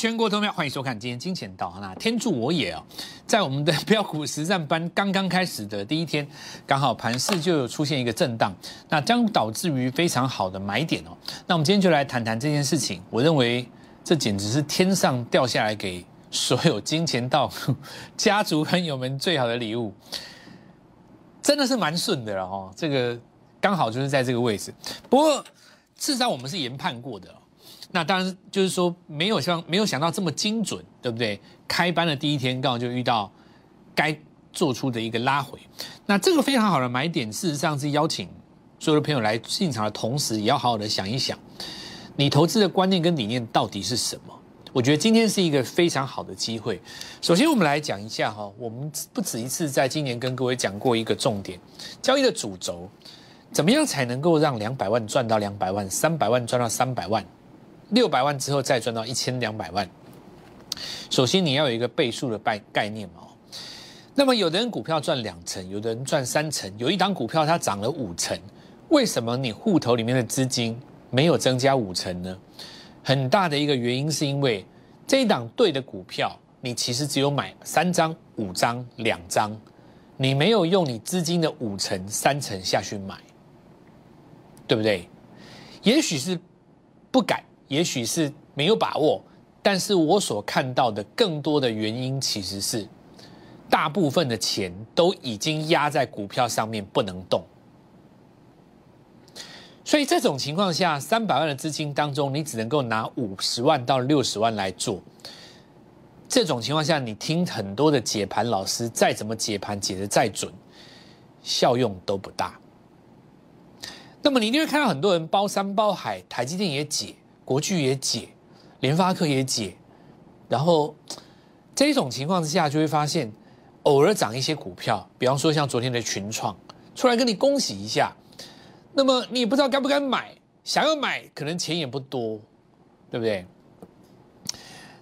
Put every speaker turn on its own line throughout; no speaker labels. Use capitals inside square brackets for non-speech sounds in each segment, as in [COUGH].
全国投票，欢迎收看今天金钱道。那天助我也哦，在我们的标股实战班刚刚开始的第一天，刚好盘市就有出现一个震荡，那将导致于非常好的买点哦。那我们今天就来谈谈这件事情。我认为这简直是天上掉下来给所有金钱道 [LAUGHS] 家族朋友们最好的礼物，真的是蛮顺的了哦。这个刚好就是在这个位置，不过事实上我们是研判过的。那当然就是说没有像没有想到这么精准，对不对？开班的第一天刚好就遇到该做出的一个拉回，那这个非常好的买点，事实上是邀请所有的朋友来进场的同时，也要好好的想一想，你投资的观念跟理念到底是什么？我觉得今天是一个非常好的机会。首先，我们来讲一下哈，我们不止一次在今年跟各位讲过一个重点，交易的主轴，怎么样才能够让两百万赚到两百万，三百万赚到三百万？六百万之后再赚到一千两百万，首先你要有一个倍数的概概念嘛。那么有的人股票赚两成，有的人赚三成，有一档股票它涨了五成，为什么你户头里面的资金没有增加五成呢？很大的一个原因是因为这一档对的股票，你其实只有买三张、五张、两张，你没有用你资金的五成、三成下去买，对不对？也许是不敢。也许是没有把握，但是我所看到的更多的原因，其实是大部分的钱都已经压在股票上面不能动。所以这种情况下，三百万的资金当中，你只能够拿五十万到六十万来做。这种情况下，你听很多的解盘老师再怎么解盘解的再准，效用都不大。那么你一定会看到很多人包山包海，台积电也解。国巨也解，联发科也解，然后这种情况之下，就会发现偶尔涨一些股票，比方说像昨天的群创，出来跟你恭喜一下，那么你也不知道该不该买，想要买可能钱也不多，对不对？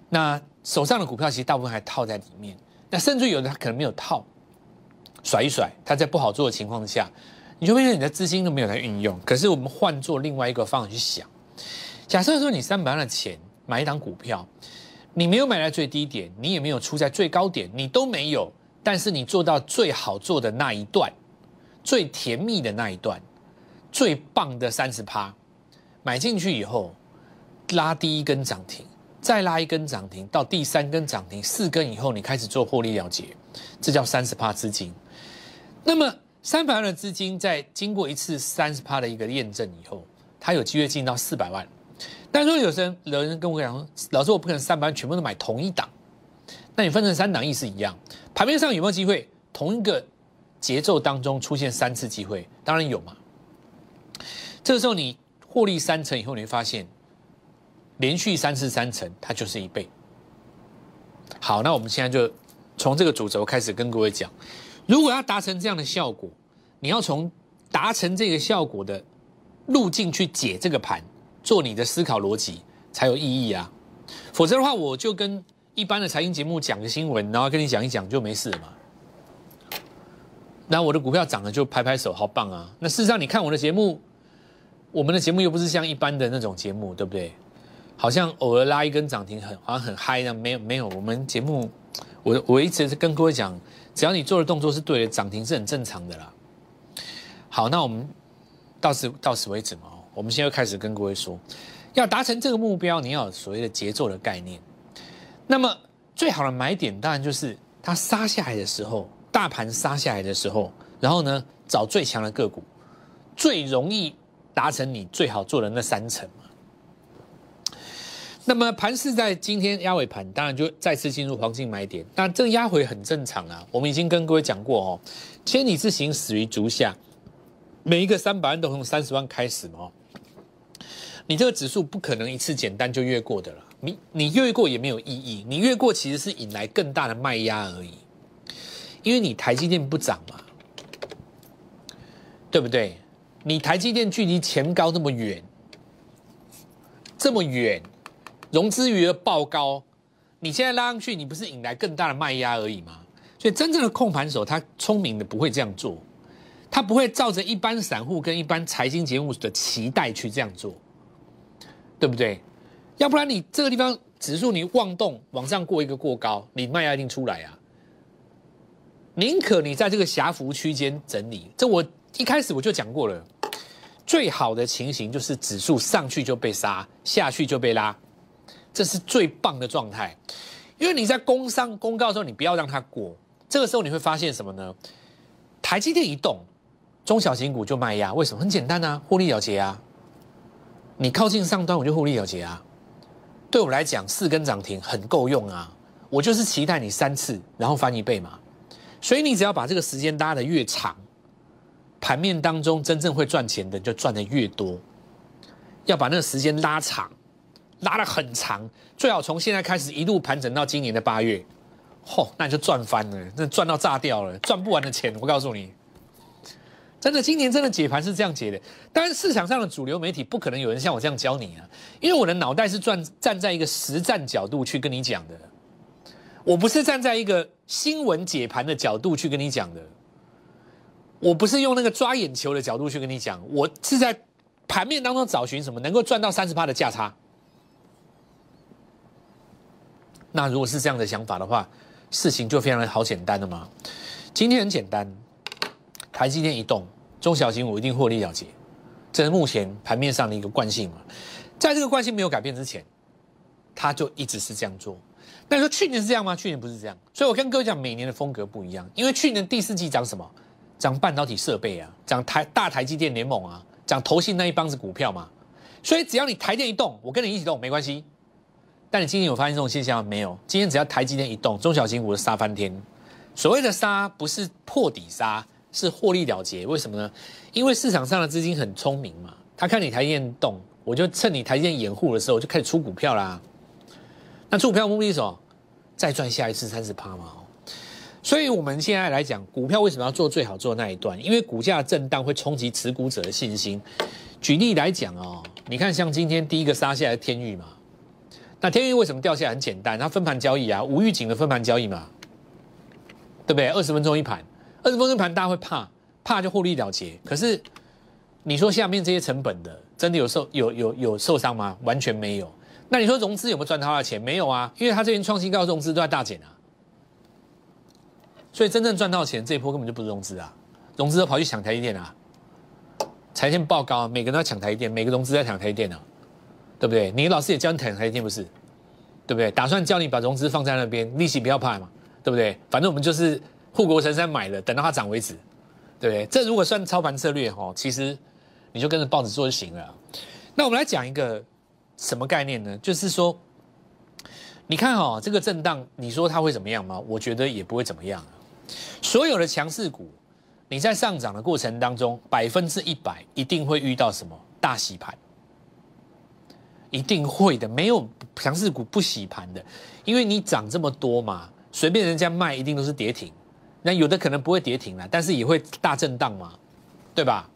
那手上的股票其实大部分还套在里面，那甚至有的他可能没有套，甩一甩，他在不好做的情况下，你就发现你的资金都没有来运用。可是我们换做另外一个方法去想。假设说你三百万的钱买一档股票，你没有买在最低点，你也没有出在最高点，你都没有，但是你做到最好做的那一段，最甜蜜的那一段，最棒的三十趴，买进去以后拉第一根涨停，再拉一根涨停，到第三根涨停，四根以后你开始做获利了结，这叫三十趴资金。那么三百万的资金在经过一次三十趴的一个验证以后，它有机会进到四百万。但是说有些有人跟我讲说，老师我不可能三百万全部都买同一档，那你分成三档意思一样，盘面上有没有机会同一个节奏当中出现三次机会？当然有嘛。这个时候你获利三成以后，你会发现连续三次三成，它就是一倍。好，那我们现在就从这个主轴开始跟各位讲，如果要达成这样的效果，你要从达成这个效果的路径去解这个盘。做你的思考逻辑才有意义啊，否则的话，我就跟一般的财经节目讲个新闻，然后跟你讲一讲就没事了嘛。那我的股票涨了就拍拍手，好棒啊！那事实上，你看我的节目，我们的节目又不是像一般的那种节目，对不对？好像偶尔拉一根涨停，很好像很嗨那没有没有，我们节目，我我一直是跟各位讲，只要你做的动作是对的，涨停是很正常的啦。好，那我们到此到此为止嘛。我们现在开始跟各位说，要达成这个目标，你要有所谓的节奏的概念。那么最好的买点当然就是它杀下来的时候，大盘杀下来的时候，然后呢找最强的个股，最容易达成你最好做的那三层嘛。那么盘是在今天压尾盘，当然就再次进入黄金买点。那这个压回很正常啊，我们已经跟各位讲过哦，千里之行始于足下，每一个三百万都从三十万开始嘛。你这个指数不可能一次简单就越过的了，你你越过也没有意义，你越过其实是引来更大的卖压而已，因为你台积电不涨嘛，对不对？你台积电距离前高这么远，这么远，融资余额爆高，你现在拉上去，你不是引来更大的卖压而已吗？所以真正的控盘手，他聪明的不会这样做，他不会照着一般散户跟一般财经节目的期待去这样做。对不对？要不然你这个地方指数你妄动往上过一个过高，你卖压一定出来啊。宁可你在这个狭幅区间整理，这我一开始我就讲过了。最好的情形就是指数上去就被杀，下去就被拉，这是最棒的状态。因为你在工商公告的时候，你不要让它过，这个时候你会发现什么呢？台积电一动，中小型股就卖压，为什么？很简单啊，获利了结啊。你靠近上端，我就获利了结啊。对我来讲，四根涨停很够用啊。我就是期待你三次，然后翻一倍嘛。所以你只要把这个时间拉得越长，盘面当中真正会赚钱的就赚得越多。要把那个时间拉长，拉得很长，最好从现在开始一路盘整到今年的八月，嚯，那你就赚翻了，那赚到炸掉了，赚不完的钱。我告诉你，真的，今年真的解盘是这样解的。当然，市场上的主流媒体不可能有人像我这样教你啊，因为我的脑袋是站站在一个实战角度去跟你讲的。我不是站在一个新闻解盘的角度去跟你讲的，我不是用那个抓眼球的角度去跟你讲，我是在盘面当中找寻什么能够赚到三十趴的价差。那如果是这样的想法的话，事情就非常的好简单了嘛。今天很简单，台积电一动，中小型我一定获利了结，这是目前盘面上的一个惯性嘛。在这个惯性没有改变之前，它就一直是这样做。那说去年是这样吗？去年不是这样，所以我跟各位讲，每年的风格不一样。因为去年第四季涨什么？涨半导体设备啊，涨台大台积电联盟啊，涨投信那一帮子股票嘛。所以只要你台电一动，我跟你一起动没关系。但你今年有发现这种现象没有？今天只要台积电一动，中小型股杀翻天。所谓的杀不是破底杀，是获利了结。为什么呢？因为市场上的资金很聪明嘛，他看你台积电动，我就趁你台积电掩护的时候，就开始出股票啦。那出股票目的是什么？再赚下一次三十趴嘛。所以我们现在来讲，股票为什么要做最好做那一段？因为股价震荡会冲击持股者的信心。举例来讲哦，你看像今天第一个杀下来的天域嘛，那天域为什么掉下来？很简单，它分盘交易啊，无预警的分盘交易嘛，对不对？二十分钟一盘，二十分钟盘大家会怕，怕就获利了结。可是你说下面这些成本的，真的有受有有有受伤吗？完全没有。那你说融资有没有赚他的钱？没有啊，因为他这边创新高，融资都在大减啊。所以真正赚到钱这一波根本就不是融资啊，融资都跑去抢台积电啊，财电报高，每个人都要抢台积电，每个融资在抢台积电啊，对不对？你老师也教你抢台积电不是？对不对？打算叫你把融资放在那边，利息不要怕嘛，对不对？反正我们就是护国神山买了，等到它涨为止，对不对？这如果算操盘策略哈，其实你就跟着报纸做就行了。那我们来讲一个。什么概念呢？就是说，你看哈，这个震荡，你说它会怎么样吗？我觉得也不会怎么样。所有的强势股，你在上涨的过程当中，百分之一百一定会遇到什么大洗盘，一定会的。没有强势股不洗盘的，因为你涨这么多嘛，随便人家卖一定都是跌停。那有的可能不会跌停了，但是也会大震荡嘛，对吧？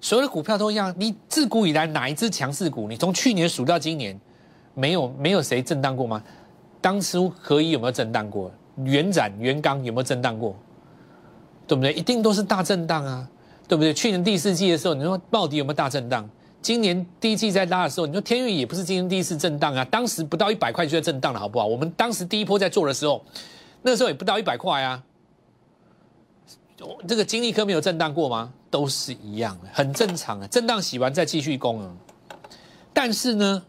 所有的股票都一样，你自古以来哪一只强势股？你从去年数到今年，没有没有谁震荡过吗？当初合一有没有震荡过？元展、元刚有没有震荡过？对不对？一定都是大震荡啊，对不对？去年第四季的时候，你说到底有没有大震荡？今年第一季在拉的时候，你说天运也不是今年第一次震荡啊，当时不到一百块就在震荡了，好不好？我们当时第一波在做的时候，那时候也不到一百块啊。这个金利科没有震荡过吗？都是一样的，很正常啊。震荡洗完再继续攻啊。但是呢，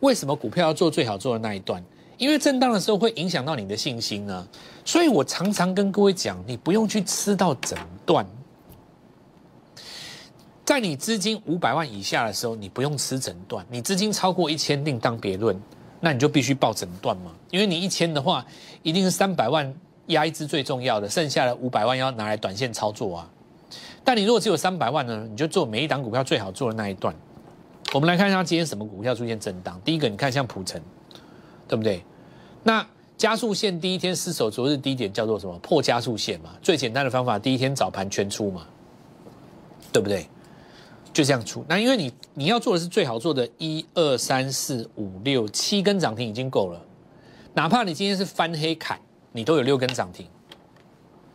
为什么股票要做最好做的那一段？因为震荡的时候会影响到你的信心呢。所以我常常跟各位讲，你不用去吃到整段。在你资金五百万以下的时候，你不用吃整段。你资金超过一千另当别论，那你就必须报整段嘛。因为你一千的话，一定是三百万。压一支最重要的，剩下的五百万要拿来短线操作啊。但你如果只有三百万呢，你就做每一档股票最好做的那一段。我们来看一下今天什么股票出现震荡。第一个，你看像普成，对不对？那加速线第一天失守昨日低点叫做什么？破加速线嘛。最简单的方法，第一天早盘全出嘛，对不对？就这样出。那因为你你要做的是最好做的，一二三四五六七根涨停已经够了。哪怕你今天是翻黑砍。你都有六根涨停，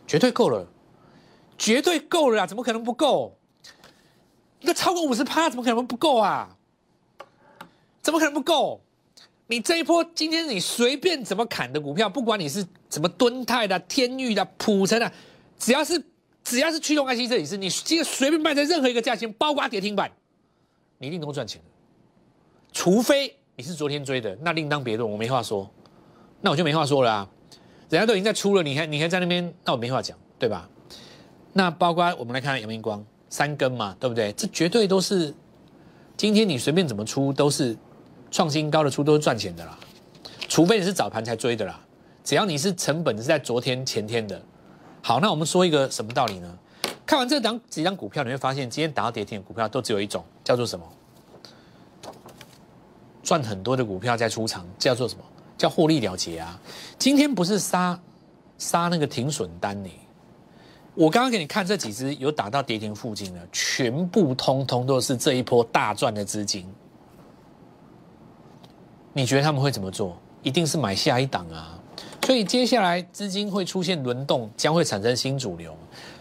绝对够了，绝对够了啊！怎么可能不够？那超过五十趴，怎么可能不够啊？怎么可能不够？你这一波今天你随便怎么砍的股票，不管你是怎么敦泰的、天域的、普成的，只要是只要是驱动 IC 设计师，你今天随便卖在任何一个价钱，包括跌停板，你一定能够赚钱的。除非你是昨天追的，那另当别论，我没话说，那我就没话说了啊。人家都已经在出了，你还你还在那边，那我没话讲，对吧？那包括我们来看阳明光三根嘛，对不对？这绝对都是今天你随便怎么出都是创新高的出，都是赚钱的啦。除非你是早盘才追的啦，只要你是成本是在昨天前天的。好，那我们说一个什么道理呢？看完这档几张股票，你会发现今天打到跌停的股票都只有一种，叫做什么？赚很多的股票在出场，叫做什么？叫获利了结啊！今天不是杀杀那个停损单呢？我刚刚给你看这几只有打到跌停附近的，全部通通都是这一波大赚的资金。你觉得他们会怎么做？一定是买下一档啊！所以接下来资金会出现轮动，将会产生新主流。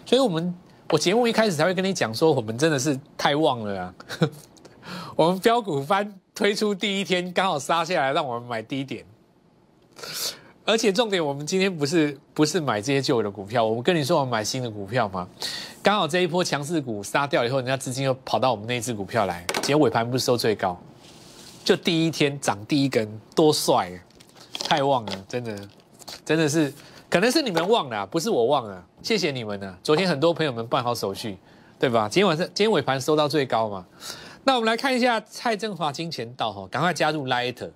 所以我们我节目一开始才会跟你讲说，我们真的是太旺了啊！[LAUGHS] 我们标股翻推出第一天刚好杀下来，让我们买低点。而且重点，我们今天不是不是买这些旧的股票，我们跟你说我们买新的股票吗？刚好这一波强势股杀掉以后，人家资金又跑到我们那只股票来，结果尾盘不是收最高，就第一天涨第一根，多帅啊，太旺了，真的，真的是，可能是你们忘了，不是我忘了，谢谢你们呢。昨天很多朋友们办好手续，对吧？今天晚上今天尾盘收到最高嘛？那我们来看一下蔡振华金钱道哈，赶快加入 Light。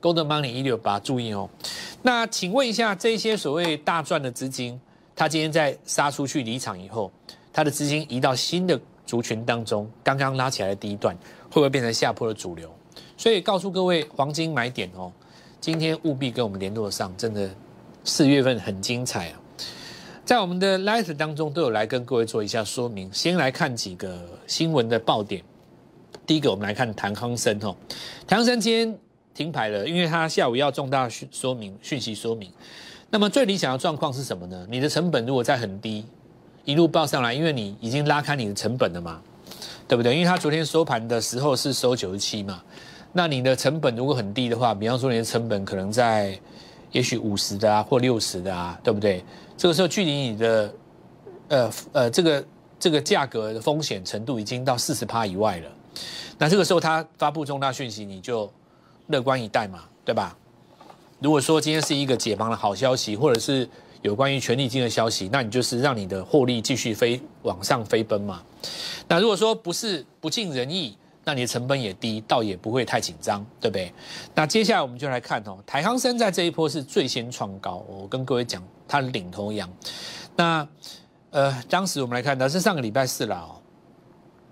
Gold Money 一六八，注意哦。那请问一下，这些所谓大赚的资金，他今天在杀出去离场以后，他的资金移到新的族群当中，刚刚拉起来的第一段，会不会变成下坡的主流？所以告诉各位，黄金买点哦，今天务必跟我们联络上，真的四月份很精彩啊。在我们的 Light 当中都有来跟各位做一下说明。先来看几个新闻的爆点。第一个，我们来看谭康生哦，谭康生今天。停牌了，因为它下午要重大讯说明讯息说明。那么最理想的状况是什么呢？你的成本如果在很低，一路报上来，因为你已经拉开你的成本了嘛，对不对？因为它昨天收盘的时候是收九十七嘛，那你的成本如果很低的话，比方说你的成本可能在也许五十的啊或六十的啊，对不对？这个时候距离你的呃呃这个这个价格的风险程度已经到四十趴以外了。那这个时候它发布重大讯息，你就。乐观以待嘛，对吧？如果说今天是一个解绑的好消息，或者是有关于权利金的消息，那你就是让你的获利继续飞往上飞奔嘛。那如果说不是不尽人意，那你的成本也低，倒也不会太紧张，对不对？那接下来我们就来看哦，台康生在这一波是最先创高，我跟各位讲，它领头羊。那呃，当时我们来看，到是上个礼拜四了哦，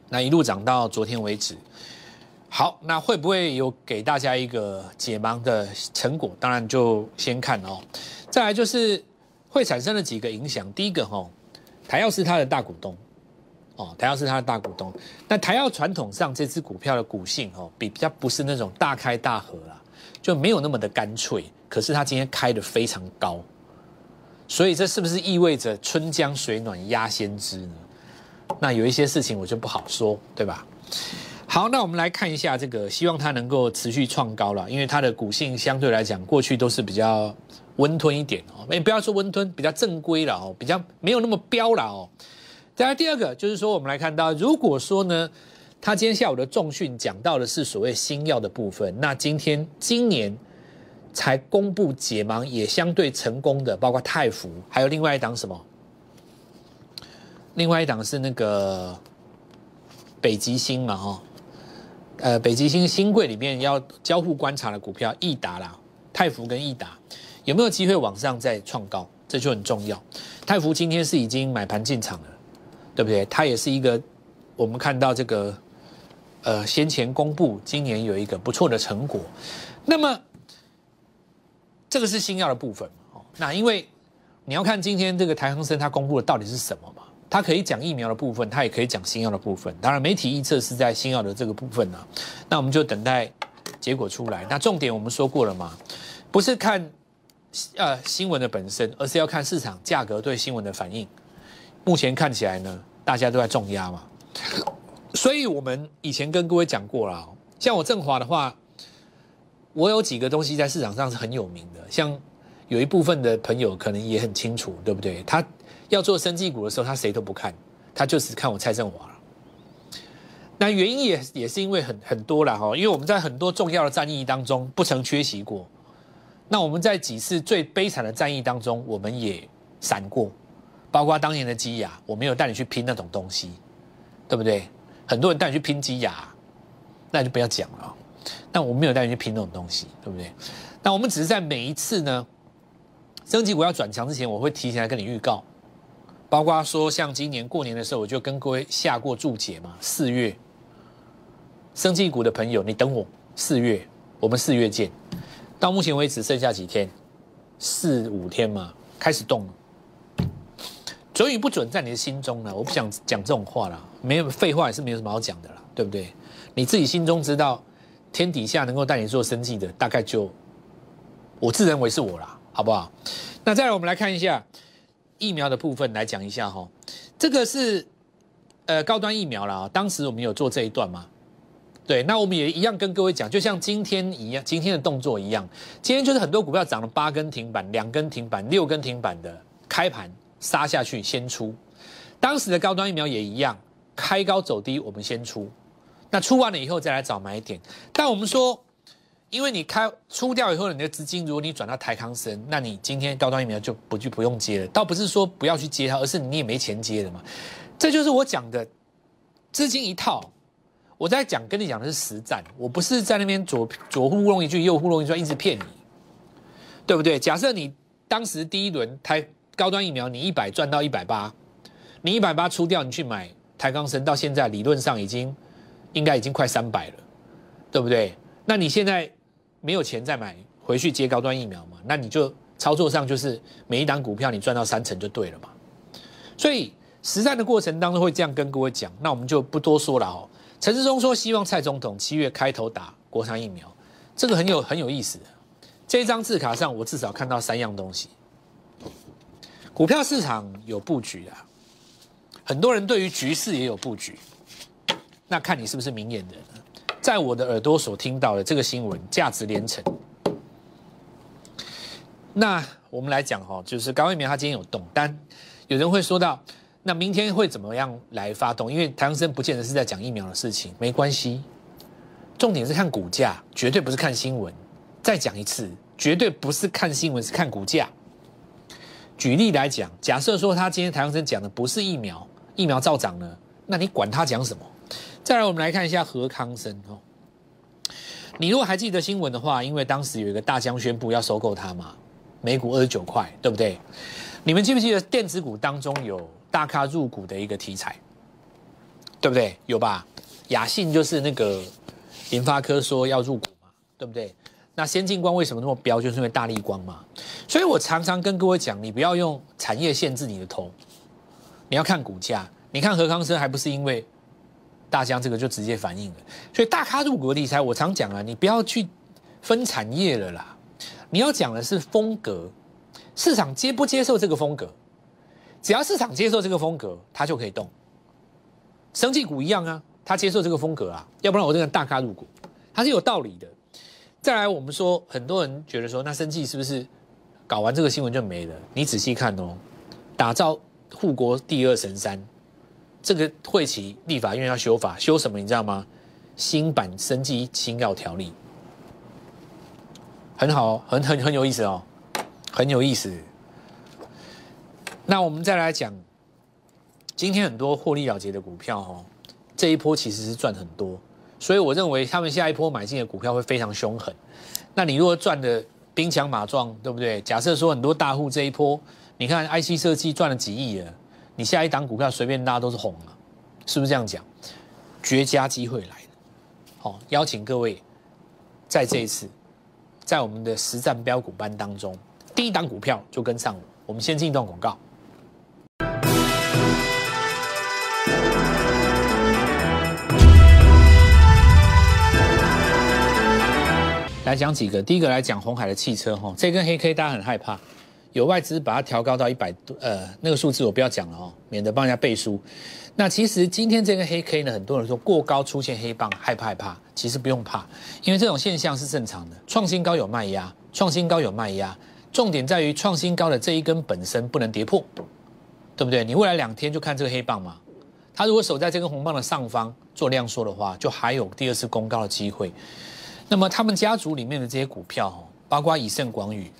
那一路涨到昨天为止。好，那会不会有给大家一个解盲的成果？当然就先看哦。再来就是会产生了几个影响。第一个哈，台药是它的大股东哦，台药是它的大股东。那台药传统上这支股票的股性哦，比较不是那种大开大合啦，就没有那么的干脆。可是它今天开的非常高，所以这是不是意味着春江水暖鸭先知呢？那有一些事情我就不好说，对吧？好，那我们来看一下这个，希望它能够持续创高了，因为它的股性相对来讲，过去都是比较温吞一点哦。哎，不要说温吞，比较正规了哦，比较没有那么彪了哦。再来第二个，就是说我们来看到，如果说呢，他今天下午的重讯讲到的是所谓新药的部分，那今天今年才公布解盲也相对成功的，包括泰福，还有另外一档什么？另外一档是那个北极星嘛，哈。呃，北极星新贵里面要交互观察的股票，易达啦、泰福跟易达有没有机会往上再创高？这就很重要。泰福今天是已经买盘进场了，对不对？它也是一个我们看到这个呃先前公布今年有一个不错的成果。那么这个是新药的部分哦。那因为你要看今天这个台恒生它公布的到底是什么嘛？它可以讲疫苗的部分，它也可以讲新药的部分。当然，媒体预测是在新药的这个部分呢。那我们就等待结果出来。那重点我们说过了嘛，不是看呃新闻的本身，而是要看市场价格对新闻的反应。目前看起来呢，大家都在重压嘛。所以我们以前跟各位讲过了，像我振华的话，我有几个东西在市场上是很有名的，像有一部分的朋友可能也很清楚，对不对？他要做生技股的时候，他谁都不看，他就是看我蔡振华。那原因也也是因为很很多了哈，因为我们在很多重要的战役当中不曾缺席过。那我们在几次最悲惨的战役当中，我们也闪过，包括当年的基亚，我没有带你去拼那种东西，对不对？很多人带你去拼基亚，那就不要讲了。那我没有带你去拼那种东西，对不对？那我们只是在每一次呢，升级股要转强之前，我会提前来跟你预告，包括说像今年过年的时候，我就跟各位下过注解嘛。四月，升级股的朋友，你等我，四月我们四月见。到目前为止剩下几天，四五天嘛，开始动了。准与不准在你的心中呢？我不想讲这种话了，没有废话也是没有什么好讲的啦，对不对？你自己心中知道。天底下能够带你做生计的，大概就我自认为是我啦，好不好？那再来，我们来看一下疫苗的部分，来讲一下哈。这个是呃高端疫苗啦，当时我们有做这一段吗？对，那我们也一样跟各位讲，就像今天一样，今天的动作一样，今天就是很多股票涨了八根停板、两根停板、六根停板的开盘杀下去先出，当时的高端疫苗也一样，开高走低，我们先出。那出完了以后再来找买点，但我们说，因为你开出掉以后，你的资金如果你转到台康生，那你今天高端疫苗就不就不用接了。倒不是说不要去接它，而是你也没钱接了嘛。这就是我讲的资金一套。我在讲跟你讲的是实战，我不是在那边左左糊弄一句，右糊弄一句，一直骗你，对不对？假设你当时第一轮台高端疫苗，你一百赚到一百八，你一百八出掉，你去买台康生，到现在理论上已经。应该已经快三百了，对不对？那你现在没有钱再买回去接高端疫苗嘛？那你就操作上就是每一档股票你赚到三成就对了嘛。所以实战的过程当中会这样跟各位讲，那我们就不多说了哦。陈志忠说希望蔡总统七月开头打国产疫苗，这个很有很有意思。这张字卡上我至少看到三样东西：股票市场有布局啊，很多人对于局势也有布局。那看你是不是明眼人，在我的耳朵所听到的这个新闻，价值连城。那我们来讲哈，就是高一鸣他今天有动，但有人会说到，那明天会怎么样来发动？因为唐生不见得是在讲疫苗的事情，没关系，重点是看股价，绝对不是看新闻。再讲一次，绝对不是看新闻，是看股价。举例来讲，假设说他今天台湾生讲的不是疫苗，疫苗照涨呢，那你管他讲什么？再来，我们来看一下何康生哦。你如果还记得新闻的话，因为当时有一个大疆宣布要收购它嘛，每股二十九块，对不对？你们记不记得电子股当中有大咖入股的一个题材，对不对？有吧？雅信就是那个联发科说要入股嘛，对不对？那先进光为什么那么标？就是因为大力光嘛。所以我常常跟各位讲，你不要用产业限制你的头，你要看股价。你看何康生还不是因为？大疆这个就直接反映了，所以大咖入股理财，我常讲啊，你不要去分产业了啦，你要讲的是风格，市场接不接受这个风格？只要市场接受这个风格，它就可以动。生技股一样啊，它接受这个风格啊，要不然我这个大咖入股，它是有道理的。再来，我们说很多人觉得说，那生技是不是搞完这个新闻就没了？你仔细看哦，打造护国第二神山。这个会期立法院要修法，修什么你知道吗？新版生技新药条例，很好，很很很有意思哦，很有意思。那我们再来讲，今天很多获利了结的股票哦，这一波其实是赚很多，所以我认为他们下一波买进的股票会非常凶狠。那你如果赚的兵强马壮，对不对？假设说很多大户这一波，你看 IC 设计赚了几亿了。你下一档股票随便拉都是红了，是不是这样讲？绝佳机会来了，好，邀请各位在这一次，在我们的实战标股班当中，第一档股票就跟上了。我们先进一段广告，来讲几个。第一个来讲红海的汽车，哈，这根黑 K 大家很害怕。有外资把它调高到一百多，呃，那个数字我不要讲了哦，免得帮人家背书。那其实今天这根黑 K 呢，很多人说过高出现黑棒，害不害怕？其实不用怕，因为这种现象是正常的。创新高有卖压，创新高有卖压，重点在于创新高的这一根本身不能跌破，对不对？你未来两天就看这个黑棒嘛，它如果守在这根红棒的上方做量缩的话，就还有第二次攻高的机会。那么他们家族里面的这些股票，哦包括以盛广宇，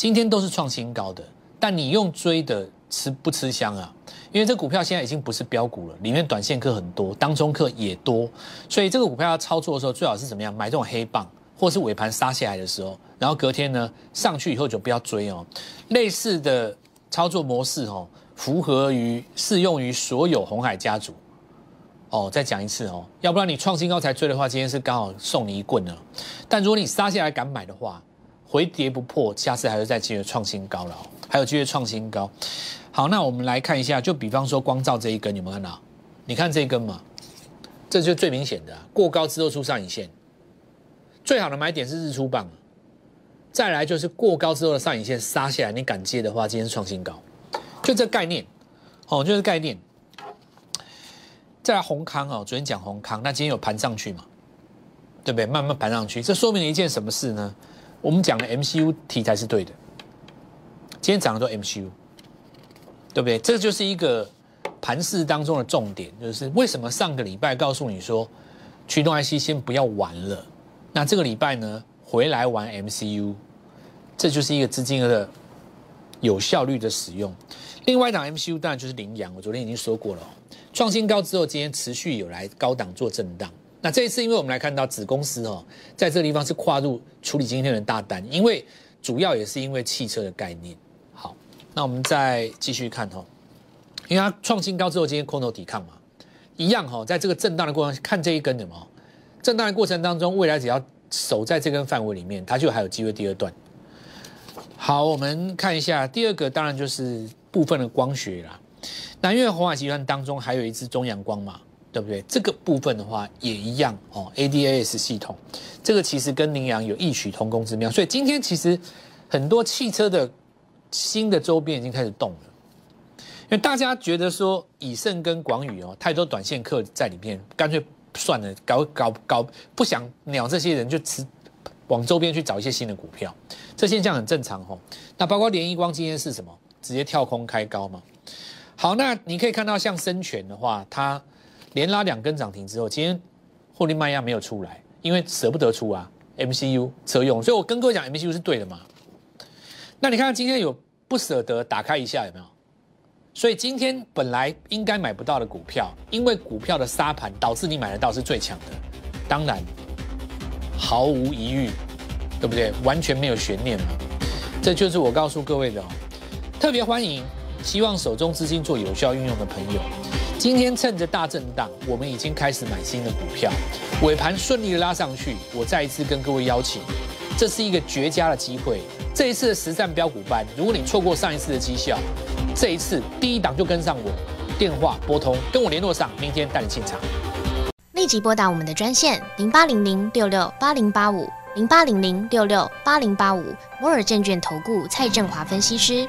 今天都是创新高的，但你用追的吃不吃香啊？因为这股票现在已经不是标股了，里面短线客很多，当中客也多，所以这个股票要操作的时候，最好是怎么样？买这种黑棒，或是尾盘杀下来的时候，然后隔天呢上去以后就不要追哦。类似的操作模式哦，符合于适用于所有红海家族。哦，再讲一次哦，要不然你创新高才追的话，今天是刚好送你一棍呢。但如果你杀下来敢买的话，回跌不破，下次还是再继续创新高了，还有继续创新高。好，那我们来看一下，就比方说光照这一根，有没有看到？你看这一根嘛，这就最明显的过高之后出上影线，最好的买点是日出棒。再来就是过高之后的上影线杀下来，你敢接的话，今天是创新高，就这概念，哦，就是概念。再来红康哦，昨天讲红康，那今天有盘上去嘛？对不对？慢慢盘上去，这说明了一件什么事呢？我们讲的 MCU 题材是对的，今天涨的都 MCU，对不对？这就是一个盘势当中的重点，就是为什么上个礼拜告诉你说驱动 IC 先不要玩了，那这个礼拜呢回来玩 MCU，这就是一个资金的有效率的使用。另外一档 MCU 当然就是羚羊，我昨天已经说过了。创新高之后，今天持续有来高档做震荡。那这一次，因为我们来看到子公司哦，在这个地方是跨入处理今天的大单，因为主要也是因为汽车的概念。好，那我们再继续看哦，因为它创新高之后，今天空头抵抗嘛，一样哈，在这个震荡的过程，看这一根的嘛，震荡的过程当中，未来只要守在这根范围里面，它就还有机会第二段。好，我们看一下第二个，当然就是部分的光学啦。那因为红海集团当中还有一支中阳光嘛，对不对？这个部分的话也一样哦，ADAS 系统，这个其实跟羚羊有异曲同工之妙。所以今天其实很多汽车的新的周边已经开始动了，因为大家觉得说以盛跟广宇哦，太多短线客在里面，干脆算了，搞搞搞，不想鸟这些人，就吃往周边去找一些新的股票，这现象很正常哦。那包括联益光今天是什么？直接跳空开高嘛。好，那你可以看到像深全的话，它连拉两根涨停之后，今天获利卖压没有出来，因为舍不得出啊，MCU 车用，所以我跟各位讲 MCU 是对的嘛。那你看今天有不舍得打开一下有没有？所以今天本来应该买不到的股票，因为股票的沙盘导致你买得到是最强的，当然毫无疑虑，对不对？完全没有悬念嘛。这就是我告诉各位的哦，特别欢迎。希望手中资金做有效运用的朋友，今天趁着大震荡，我们已经开始买新的股票，尾盘顺利的拉上去。我再一次跟各位邀请，这是一个绝佳的机会。这一次的实战标股班，如果你错过上一次的绩效，这一次第一档就跟上我，电话拨通，跟我联络上，明天带你进场。
立即拨打我们的专线零八零零六六八零八五零八零零六六八零八五摩尔证券投顾蔡振华分析师。